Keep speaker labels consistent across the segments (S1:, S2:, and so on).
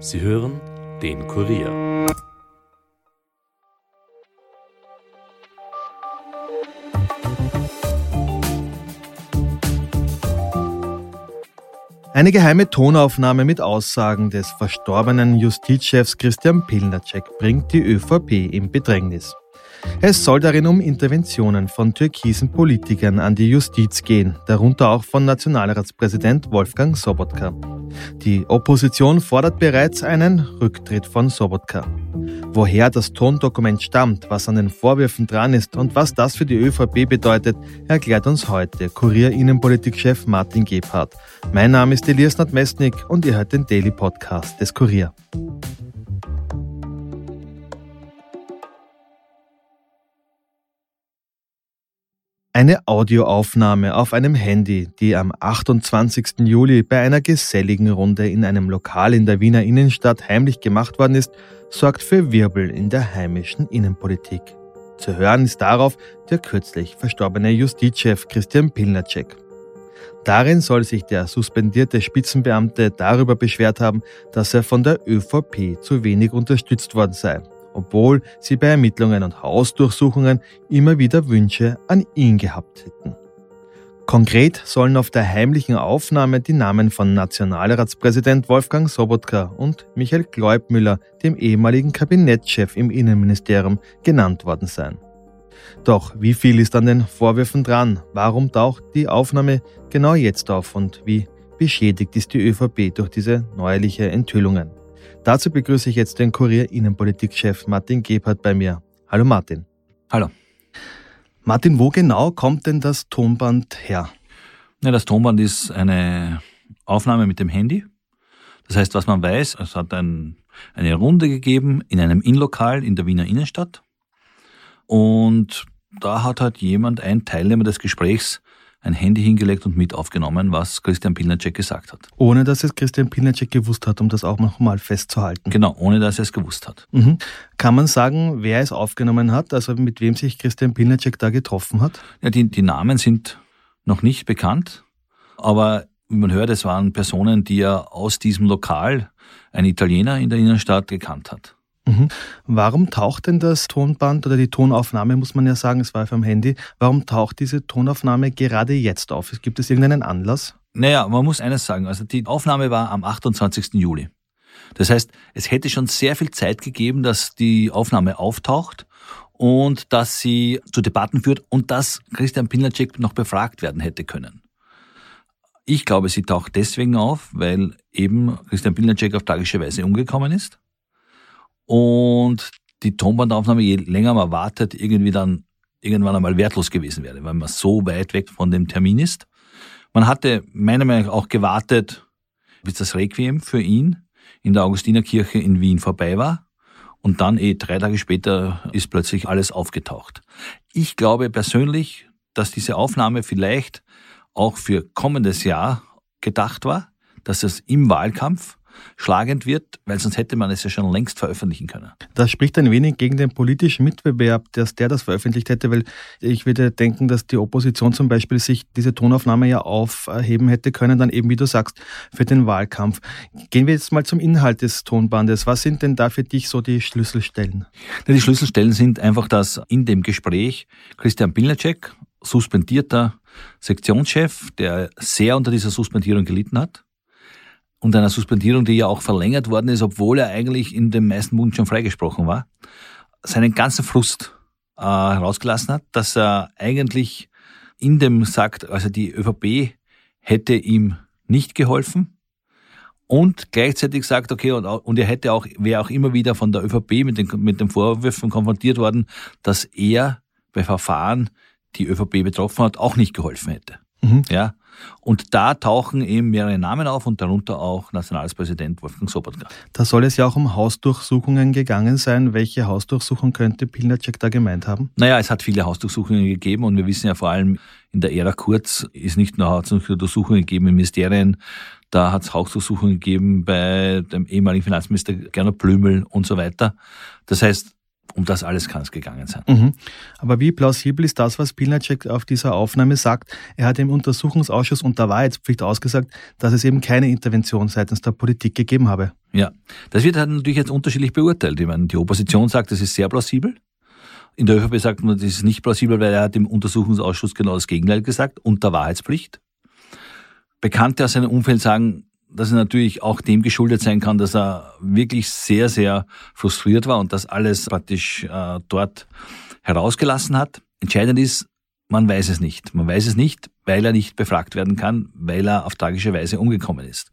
S1: Sie hören den Kurier.
S2: Eine geheime Tonaufnahme mit Aussagen des verstorbenen Justizchefs Christian Pilnacek bringt die ÖVP in Bedrängnis. Es soll darin um Interventionen von türkisen Politikern an die Justiz gehen, darunter auch von Nationalratspräsident Wolfgang Sobotka. Die Opposition fordert bereits einen Rücktritt von Sobotka. Woher das Tondokument stammt, was an den Vorwürfen dran ist und was das für die ÖVP bedeutet, erklärt uns heute Kurier Innenpolitikchef Martin Gebhardt. Mein Name ist Elias Nordmestnik und ihr hört den Daily Podcast des Kurier. Eine Audioaufnahme auf einem Handy, die am 28. Juli bei einer geselligen Runde in einem Lokal in der Wiener Innenstadt heimlich gemacht worden ist, sorgt für Wirbel in der heimischen Innenpolitik. Zu hören ist darauf der kürzlich verstorbene Justizchef Christian Pilnacek. Darin soll sich der suspendierte Spitzenbeamte darüber beschwert haben, dass er von der ÖVP zu wenig unterstützt worden sei obwohl sie bei Ermittlungen und Hausdurchsuchungen immer wieder Wünsche an ihn gehabt hätten. Konkret sollen auf der heimlichen Aufnahme die Namen von Nationalratspräsident Wolfgang Sobotka und Michael Gleubmüller, dem ehemaligen Kabinettschef im Innenministerium, genannt worden sein. Doch wie viel ist an den Vorwürfen dran? Warum taucht die Aufnahme genau jetzt auf und wie beschädigt ist die ÖVP durch diese neuerliche Enthüllungen? Dazu begrüße ich jetzt den Kurier Innenpolitikchef Martin Gebhardt bei mir. Hallo Martin.
S3: Hallo.
S2: Martin, wo genau kommt denn das Tonband her?
S3: Ja, das Tonband ist eine Aufnahme mit dem Handy. Das heißt, was man weiß, es hat ein, eine Runde gegeben in einem Innenlokal in der Wiener Innenstadt. Und da hat halt jemand, ein Teilnehmer des Gesprächs, ein Handy hingelegt und mit aufgenommen, was Christian Pilnacek gesagt hat.
S2: Ohne dass es Christian Pilnacek gewusst hat, um das auch nochmal festzuhalten.
S3: Genau, ohne dass er es gewusst hat.
S2: Mhm. Kann man sagen, wer es aufgenommen hat, also mit wem sich Christian Pilnacek da getroffen hat?
S3: Ja, die, die Namen sind noch nicht bekannt, aber wie man hört, es waren Personen, die er aus diesem Lokal, ein Italiener in der Innenstadt, gekannt hat.
S2: Mhm. Warum taucht denn das Tonband oder die Tonaufnahme, muss man ja sagen, es war vom Handy, warum taucht diese Tonaufnahme gerade jetzt auf? Gibt es irgendeinen Anlass?
S3: Naja, man muss eines sagen, also die Aufnahme war am 28. Juli. Das heißt, es hätte schon sehr viel Zeit gegeben, dass die Aufnahme auftaucht und dass sie zu Debatten führt und dass Christian Pilnacek noch befragt werden hätte können. Ich glaube, sie taucht deswegen auf, weil eben Christian Pilnacek auf tragische Weise umgekommen ist und die Tonbandaufnahme, je länger man wartet, irgendwie dann irgendwann einmal wertlos gewesen wäre, weil man so weit weg von dem Termin ist. Man hatte meiner Meinung nach auch gewartet, bis das Requiem für ihn in der Augustinerkirche in Wien vorbei war. Und dann, eh drei Tage später, ist plötzlich alles aufgetaucht. Ich glaube persönlich, dass diese Aufnahme vielleicht auch für kommendes Jahr gedacht war, dass es im Wahlkampf schlagend wird, weil sonst hätte man es ja schon längst veröffentlichen können.
S2: Das spricht ein wenig gegen den politischen Mitbewerb, dass der das veröffentlicht hätte, weil ich würde denken, dass die Opposition zum Beispiel sich diese Tonaufnahme ja aufheben hätte können, dann eben, wie du sagst, für den Wahlkampf. Gehen wir jetzt mal zum Inhalt des Tonbandes. Was sind denn da für dich so die Schlüsselstellen?
S3: Die Schlüsselstellen sind einfach, dass in dem Gespräch Christian Pilnacek, suspendierter Sektionschef, der sehr unter dieser Suspendierung gelitten hat, und einer Suspendierung, die ja auch verlängert worden ist, obwohl er eigentlich in den meisten Punkten schon freigesprochen war, seinen ganzen Frust äh, herausgelassen hat, dass er eigentlich in dem sagt, also die ÖVP hätte ihm nicht geholfen und gleichzeitig sagt, okay, und, und er hätte auch, wäre auch immer wieder von der ÖVP mit den, mit den Vorwürfen konfrontiert worden, dass er bei Verfahren, die ÖVP betroffen hat, auch nicht geholfen hätte. Mhm. Ja. Und da tauchen eben mehrere Namen auf und darunter auch Nationalratspräsident Wolfgang Sobotka.
S2: Da soll es ja auch um Hausdurchsuchungen gegangen sein. Welche Hausdurchsuchung könnte Pilnacek da gemeint haben?
S3: Naja, es hat viele Hausdurchsuchungen gegeben und wir wissen ja vor allem in der Ära Kurz ist nicht nur Hausdurchsuchungen gegeben in Ministerien, da hat es Hausdurchsuchungen gegeben bei dem ehemaligen Finanzminister Gernot Blümel und so weiter. Das heißt, Um das alles kann es gegangen sein.
S2: Mhm. Aber wie plausibel ist das, was Pilnacek auf dieser Aufnahme sagt? Er hat im Untersuchungsausschuss unter Wahrheitspflicht ausgesagt, dass es eben keine Intervention seitens der Politik gegeben habe.
S3: Ja, das wird halt natürlich jetzt unterschiedlich beurteilt. Ich meine, die Opposition sagt, das ist sehr plausibel. In der ÖVP sagt man, das ist nicht plausibel, weil er hat im Untersuchungsausschuss genau das Gegenteil gesagt, unter Wahrheitspflicht. Bekannte aus seinem Umfeld sagen, dass er natürlich auch dem geschuldet sein kann, dass er wirklich sehr, sehr frustriert war und das alles praktisch äh, dort herausgelassen hat. Entscheidend ist, man weiß es nicht. Man weiß es nicht, weil er nicht befragt werden kann, weil er auf tragische Weise umgekommen ist.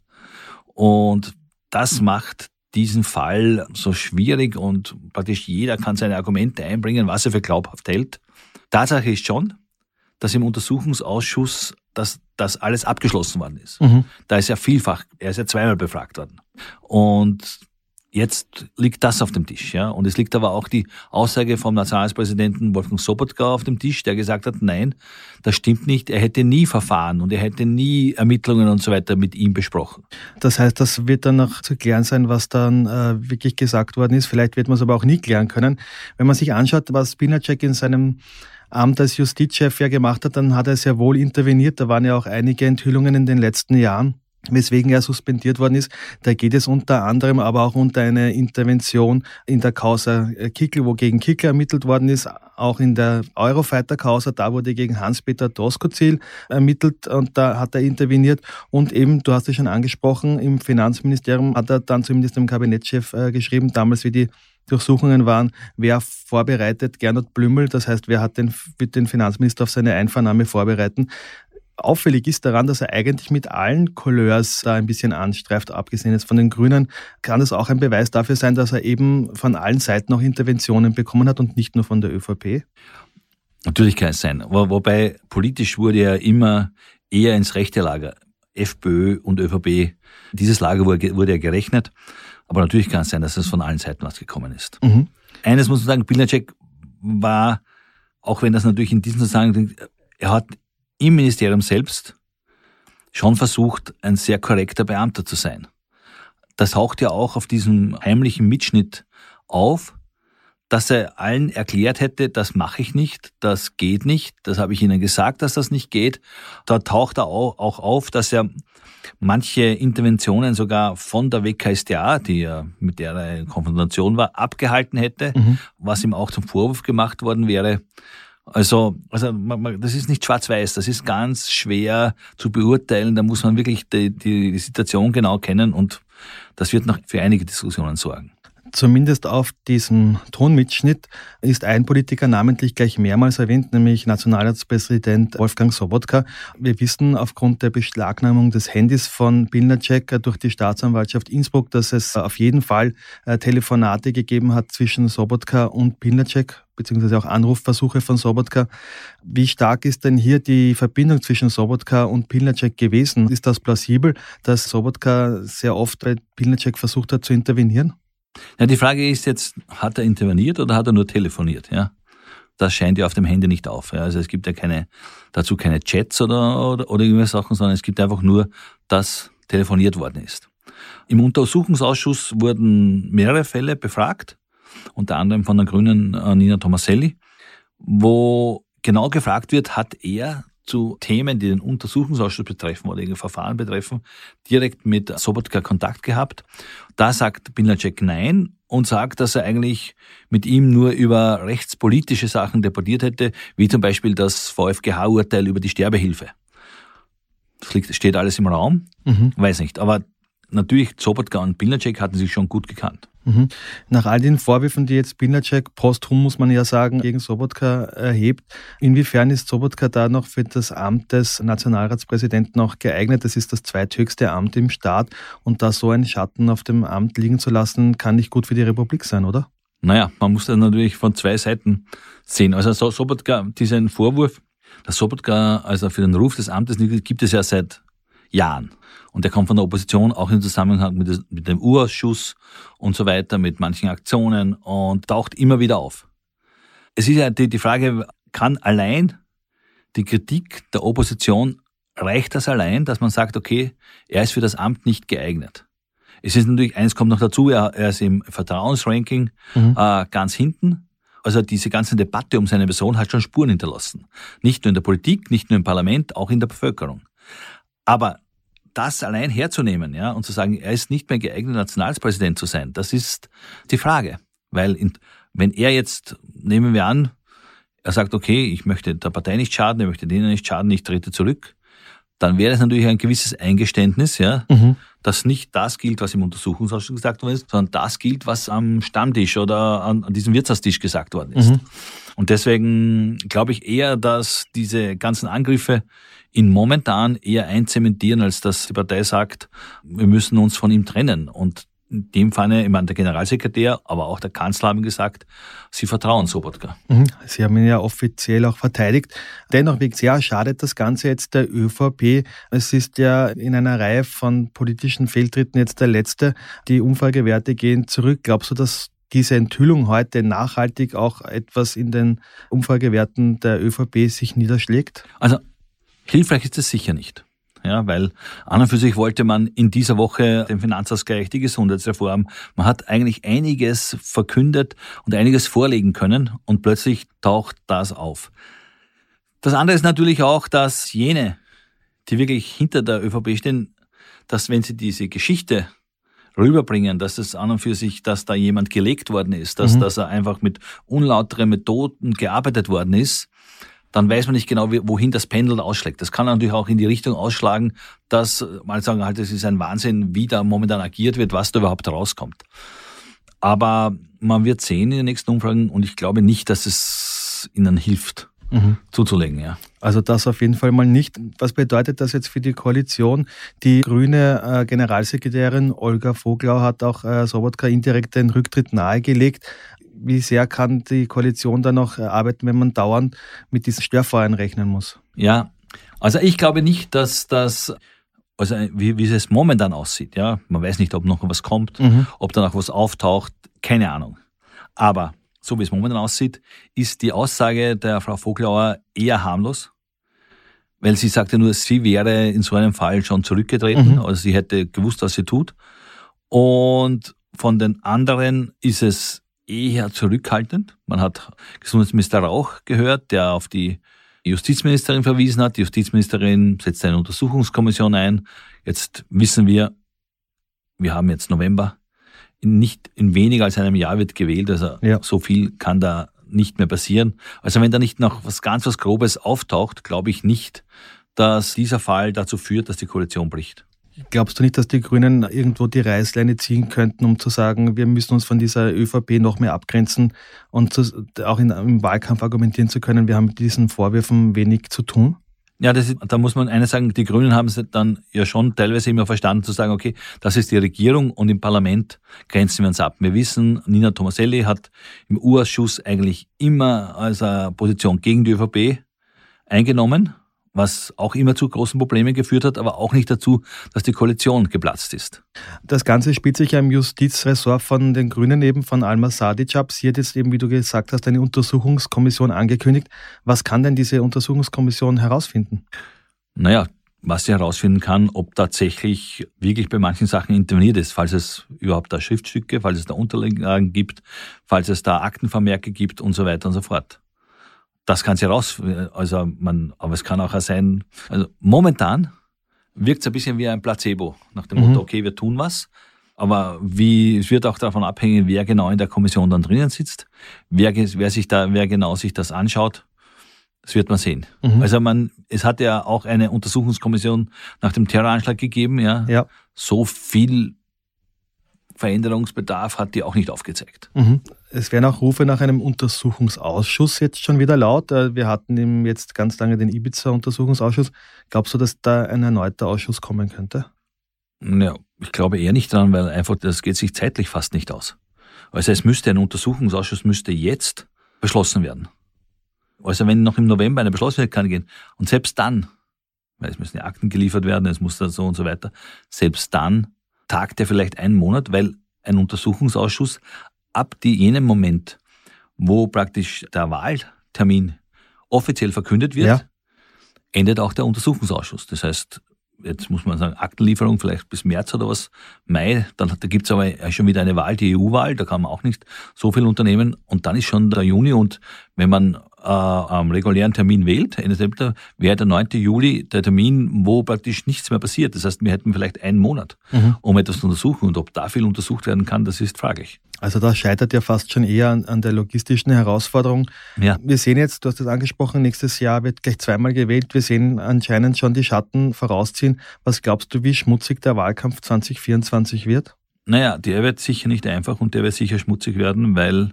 S3: Und das macht diesen Fall so schwierig und praktisch jeder kann seine Argumente einbringen, was er für glaubhaft hält. Tatsache ist schon, dass im Untersuchungsausschuss dass das alles abgeschlossen worden ist. Mhm. Da ist ja vielfach, er ist ja zweimal befragt worden. Und jetzt liegt das auf dem Tisch, ja. Und es liegt aber auch die Aussage vom Nationalratspräsidenten Wolfgang Sobotka auf dem Tisch, der gesagt hat, nein, das stimmt nicht. Er hätte nie Verfahren und er hätte nie Ermittlungen und so weiter mit ihm besprochen.
S2: Das heißt, das wird dann noch zu klären sein, was dann äh, wirklich gesagt worden ist. Vielleicht wird man es aber auch nie klären können. Wenn man sich anschaut, was Pinacek in seinem Amt als Justizchef ja gemacht hat, dann hat er sehr wohl interveniert. Da waren ja auch einige Enthüllungen in den letzten Jahren weswegen er suspendiert worden ist. Da geht es unter anderem aber auch unter eine Intervention in der Causa Kickel, wo gegen Kickel ermittelt worden ist, auch in der Eurofighter-Causa, da wurde gegen Hans-Peter Doskozil ermittelt und da hat er interveniert und eben, du hast es schon angesprochen, im Finanzministerium hat er dann zumindest dem Kabinettschef äh, geschrieben, damals wie die Durchsuchungen waren, wer vorbereitet, Gernot Blümel, das heißt, wer hat den, wird den Finanzminister auf seine Einvernahme vorbereiten. Auffällig ist daran, dass er eigentlich mit allen Couleurs da ein bisschen anstreift, abgesehen jetzt von den Grünen, kann das auch ein Beweis dafür sein, dass er eben von allen Seiten auch Interventionen bekommen hat und nicht nur von der ÖVP?
S3: Natürlich kann es sein. Wobei politisch wurde er immer eher ins rechte Lager, FPÖ und ÖVP. Dieses Lager wurde ja gerechnet. Aber natürlich kann es sein, dass es von allen Seiten was gekommen ist. Mhm. Eines muss man sagen, Pilnacek war, auch wenn das natürlich in diesem Zusammenhang, er hat im Ministerium selbst schon versucht, ein sehr korrekter Beamter zu sein. Das taucht ja auch auf diesem heimlichen Mitschnitt auf, dass er allen erklärt hätte, das mache ich nicht, das geht nicht, das habe ich Ihnen gesagt, dass das nicht geht. Da taucht er auch auf, dass er manche Interventionen sogar von der WKStA, die ja mit der er in Konfrontation war, abgehalten hätte, mhm. was ihm auch zum Vorwurf gemacht worden wäre. Also, also das ist nicht schwarz-weiß, das ist ganz schwer zu beurteilen. Da muss man wirklich die, die, die Situation genau kennen und das wird noch für einige Diskussionen sorgen.
S2: Zumindest auf diesem Tonmitschnitt ist ein Politiker namentlich gleich mehrmals erwähnt, nämlich Nationalratspräsident Wolfgang Sobotka. Wir wissen aufgrund der Beschlagnahmung des Handys von Bilnacek durch die Staatsanwaltschaft Innsbruck, dass es auf jeden Fall äh, Telefonate gegeben hat zwischen Sobotka und Bilnacek beziehungsweise auch Anrufversuche von Sobotka. Wie stark ist denn hier die Verbindung zwischen Sobotka und Pilnacek gewesen? Ist das plausibel, dass Sobotka sehr oft bei Pilnacek versucht hat zu intervenieren?
S3: Ja, die Frage ist jetzt, hat er interveniert oder hat er nur telefoniert? Ja, das scheint ja auf dem Handy nicht auf. Ja. Also es gibt ja keine, dazu keine Chats oder, oder, oder irgendwelche Sachen, sondern es gibt einfach nur, dass telefoniert worden ist. Im Untersuchungsausschuss wurden mehrere Fälle befragt, unter anderem von der Grünen äh, Nina Tomaselli, wo genau gefragt wird, hat er zu Themen, die den Untersuchungsausschuss betreffen oder irgendein Verfahren betreffen, direkt mit Sobotka Kontakt gehabt. Da sagt Binacek nein und sagt, dass er eigentlich mit ihm nur über rechtspolitische Sachen deportiert hätte, wie zum Beispiel das VfGH-Urteil über die Sterbehilfe. Das steht alles im Raum, mhm. weiß nicht. Aber natürlich, Sobotka und Binacek hatten sich schon gut gekannt.
S2: Mhm. Nach all den Vorwürfen, die jetzt Binacek posthum, muss man ja sagen, gegen Sobotka erhebt, inwiefern ist Sobotka da noch für das Amt des Nationalratspräsidenten auch geeignet? Das ist das zweithöchste Amt im Staat und da so einen Schatten auf dem Amt liegen zu lassen, kann nicht gut für die Republik sein, oder?
S3: Naja, man muss das natürlich von zwei Seiten sehen. Also Sobotka, diesen Vorwurf, dass Sobotka also für den Ruf des Amtes gibt es ja seit Jahren. Und der kommt von der Opposition auch im Zusammenhang mit, mit dem Urausschuss und so weiter, mit manchen Aktionen und taucht immer wieder auf. Es ist ja die, die Frage, kann allein die Kritik der Opposition, reicht das allein, dass man sagt, okay, er ist für das Amt nicht geeignet? Es ist natürlich, eins kommt noch dazu, er, er ist im Vertrauensranking mhm. äh, ganz hinten. also diese ganze Debatte um seine Person hat schon Spuren hinterlassen. Nicht nur in der Politik, nicht nur im Parlament, auch in der Bevölkerung. Aber das allein herzunehmen, ja, und zu sagen, er ist nicht mehr geeignet, Nationalpräsident zu sein, das ist die Frage. Weil in, wenn er jetzt, nehmen wir an, er sagt, okay, ich möchte der Partei nicht schaden, ich möchte denen nicht schaden, ich trete zurück, dann wäre es natürlich ein gewisses Eingeständnis, ja, mhm. dass nicht das gilt, was im Untersuchungsausschuss gesagt worden ist, sondern das gilt, was am Stammtisch oder an, an diesem Wirtshaustisch gesagt worden ist. Mhm. Und deswegen glaube ich eher, dass diese ganzen Angriffe ihn momentan eher einzementieren, als dass die Partei sagt, wir müssen uns von ihm trennen. Und in dem Falle, ich meine, der Generalsekretär, aber auch der Kanzler haben gesagt, sie vertrauen Sobotka.
S2: Mhm. Sie haben ihn ja offiziell auch verteidigt. Dennoch, wie sehr schadet das Ganze jetzt der ÖVP? Es ist ja in einer Reihe von politischen Fehltritten jetzt der letzte. Die Umfragewerte gehen zurück. Glaubst du, dass diese Enthüllung heute nachhaltig auch etwas in den Umfragewerten der ÖVP sich niederschlägt?
S3: Also Hilfreich ist es sicher nicht. Ja, weil an und für sich wollte man in dieser Woche den Finanzausgleich, die Gesundheitsreform, man hat eigentlich einiges verkündet und einiges vorlegen können und plötzlich taucht das auf. Das andere ist natürlich auch, dass jene, die wirklich hinter der ÖVP stehen, dass wenn sie diese Geschichte rüberbringen, dass es an und für sich, dass da jemand gelegt worden ist, dass, mhm. dass er einfach mit unlauteren Methoden gearbeitet worden ist, dann weiß man nicht genau, wohin das Pendel ausschlägt. Das kann natürlich auch in die Richtung ausschlagen, dass mal sagen, halt, es ist ein Wahnsinn, wie da momentan agiert wird, was da überhaupt rauskommt. Aber man wird sehen in den nächsten Umfragen und ich glaube nicht, dass es ihnen hilft. Mhm. zuzulegen, ja.
S2: Also das auf jeden Fall mal nicht. Was bedeutet das jetzt für die Koalition? Die grüne äh, Generalsekretärin Olga Voglau hat auch äh, Sobotka indirekt den Rücktritt nahegelegt wie sehr kann die Koalition da noch arbeiten, wenn man dauernd mit diesen Störfeuern rechnen muss?
S3: Ja, also ich glaube nicht, dass das, also wie, wie es momentan aussieht, ja, man weiß nicht, ob noch was kommt, mhm. ob da noch was auftaucht, keine Ahnung. Aber so wie es momentan aussieht, ist die Aussage der Frau Voglauer eher harmlos, weil sie sagte nur, sie wäre in so einem Fall schon zurückgetreten, mhm. also sie hätte gewusst, was sie tut. Und von den anderen ist es eher zurückhaltend. Man hat Gesundheitsminister Rauch gehört, der auf die Justizministerin verwiesen hat. Die Justizministerin setzt eine Untersuchungskommission ein. Jetzt wissen wir, wir haben jetzt November. In nicht in weniger als einem Jahr wird gewählt, also ja. so viel kann da nicht mehr passieren. Also wenn da nicht noch was ganz was Grobes auftaucht, glaube ich nicht, dass dieser Fall dazu führt, dass die Koalition bricht.
S2: Glaubst du nicht, dass die Grünen irgendwo die Reißleine ziehen könnten, um zu sagen, wir müssen uns von dieser ÖVP noch mehr abgrenzen und zu, auch in, im Wahlkampf argumentieren zu können, wir haben mit diesen Vorwürfen wenig zu tun?
S3: Ja, das ist, da muss man eines sagen, die Grünen haben es dann ja schon teilweise immer verstanden zu sagen, okay, das ist die Regierung und im Parlament grenzen wir uns ab. Wir wissen, Nina Tomaselli hat im U-Ausschuss eigentlich immer als Position gegen die ÖVP eingenommen was auch immer zu großen Problemen geführt hat, aber auch nicht dazu, dass die Koalition geplatzt ist.
S2: Das Ganze spielt sich ja im Justizressort von den Grünen eben von Alma Sadic ab. Sie hat jetzt eben, wie du gesagt hast, eine Untersuchungskommission angekündigt. Was kann denn diese Untersuchungskommission herausfinden?
S3: Naja, was sie herausfinden kann, ob tatsächlich wirklich bei manchen Sachen interveniert ist, falls es überhaupt da Schriftstücke, falls es da Unterlagen gibt, falls es da Aktenvermerke gibt und so weiter und so fort das kann sich raus, also man, aber es kann auch sein, also momentan wirkt es ein bisschen wie ein Placebo, nach dem mhm. Motto, okay, wir tun was, aber wie, es wird auch davon abhängen, wer genau in der Kommission dann drinnen sitzt, wer, wer sich da, wer genau sich das anschaut, das wird man sehen. Mhm. Also man, es hat ja auch eine Untersuchungskommission nach dem Terroranschlag gegeben, ja. ja. So viel Veränderungsbedarf hat die auch nicht aufgezeigt.
S2: Mhm. Es werden auch Rufe nach einem Untersuchungsausschuss jetzt schon wieder laut. Äh, wir hatten jetzt ganz lange den Ibiza-Untersuchungsausschuss. Glaubst du, dass da ein erneuter Ausschuss kommen könnte?
S3: Ja, ich glaube eher nicht dran, weil einfach das geht sich zeitlich fast nicht aus. Also es müsste ein Untersuchungsausschuss müsste jetzt beschlossen werden. Also wenn noch im November eine beschlossen wird, kann gehen. Und selbst dann, weil es müssen ja Akten geliefert werden, es muss da so und so weiter, selbst dann tagt er vielleicht einen Monat, weil ein Untersuchungsausschuss ab die, jenem Moment, wo praktisch der Wahltermin offiziell verkündet wird, ja. endet auch der Untersuchungsausschuss. Das heißt, jetzt muss man sagen, Aktenlieferung vielleicht bis März oder was, Mai, dann da gibt's aber schon wieder eine Wahl, die EU-Wahl, da kann man auch nicht so viel unternehmen und dann ist schon der Juni und wenn man äh, am regulären Termin wählt, Ende September, wäre der 9. Juli der Termin, wo praktisch nichts mehr passiert. Das heißt, wir hätten vielleicht einen Monat, mhm. um etwas zu untersuchen und ob da viel untersucht werden kann, das ist fraglich.
S2: Also das scheitert ja fast schon eher an, an, der logistischen Herausforderung. Ja. Wir sehen jetzt, du hast es angesprochen, nächstes Jahr wird gleich zweimal gewählt. Wir sehen anscheinend schon die Schatten vorausziehen. Was glaubst du, wie schmutzig der Wahlkampf 2024 wird?
S3: Naja, der wird sicher nicht einfach und der wird sicher schmutzig werden, weil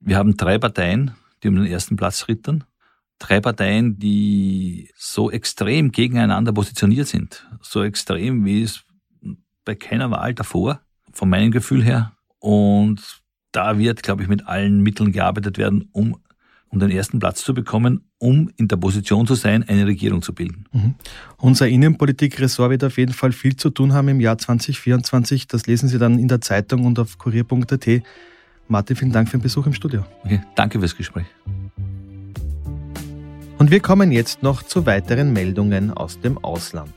S3: wir haben drei Parteien, die um den ersten Platz rittern. Drei Parteien, die so extrem gegeneinander positioniert sind. So extrem, wie es bei keiner Wahl davor, von meinem Gefühl her. Und da wird, glaube ich, mit allen Mitteln gearbeitet werden, um, um den ersten Platz zu bekommen, um in der Position zu sein, eine Regierung zu bilden.
S2: Mhm. Unser Innenpolitikressort wird auf jeden Fall viel zu tun haben im Jahr 2024. Das lesen Sie dann in der Zeitung und auf kurier.at. Martin, vielen Dank für den Besuch im Studio.
S3: Okay, danke fürs Gespräch.
S2: Und wir kommen jetzt noch zu weiteren Meldungen aus dem Ausland.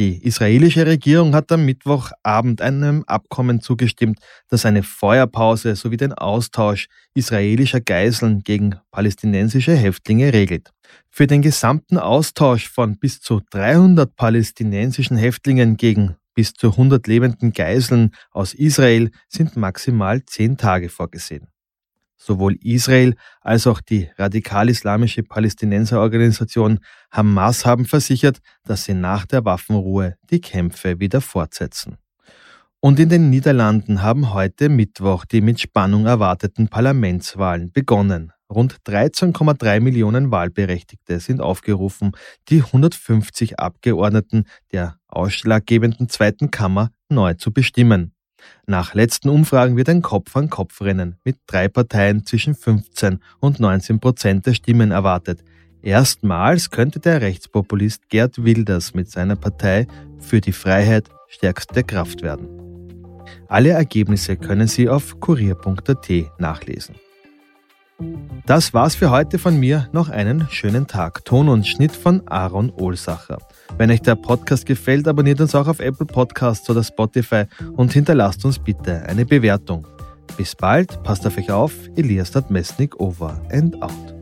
S2: Die israelische Regierung hat am Mittwochabend einem Abkommen zugestimmt, das eine Feuerpause sowie den Austausch israelischer Geiseln gegen palästinensische Häftlinge regelt. Für den gesamten Austausch von bis zu 300 palästinensischen Häftlingen gegen bis zu 100 lebenden Geiseln aus Israel sind maximal zehn Tage vorgesehen. Sowohl Israel als auch die radikal-islamische Palästinenserorganisation Hamas haben versichert, dass sie nach der Waffenruhe die Kämpfe wieder fortsetzen. Und in den Niederlanden haben heute Mittwoch die mit Spannung erwarteten Parlamentswahlen begonnen. Rund 13,3 Millionen Wahlberechtigte sind aufgerufen, die 150 Abgeordneten der ausschlaggebenden zweiten Kammer neu zu bestimmen. Nach letzten Umfragen wird ein Kopf-an-Kopf-Rennen mit drei Parteien zwischen 15 und 19 Prozent der Stimmen erwartet. Erstmals könnte der Rechtspopulist Gerd Wilders mit seiner Partei für die Freiheit stärkste Kraft werden. Alle Ergebnisse können Sie auf kurier.at nachlesen. Das war's für heute von mir. Noch einen schönen Tag. Ton und Schnitt von Aaron Ohlsacher. Wenn euch der Podcast gefällt, abonniert uns auch auf Apple Podcasts oder Spotify und hinterlasst uns bitte eine Bewertung. Bis bald, passt auf euch auf. Elias Mesnik over and out.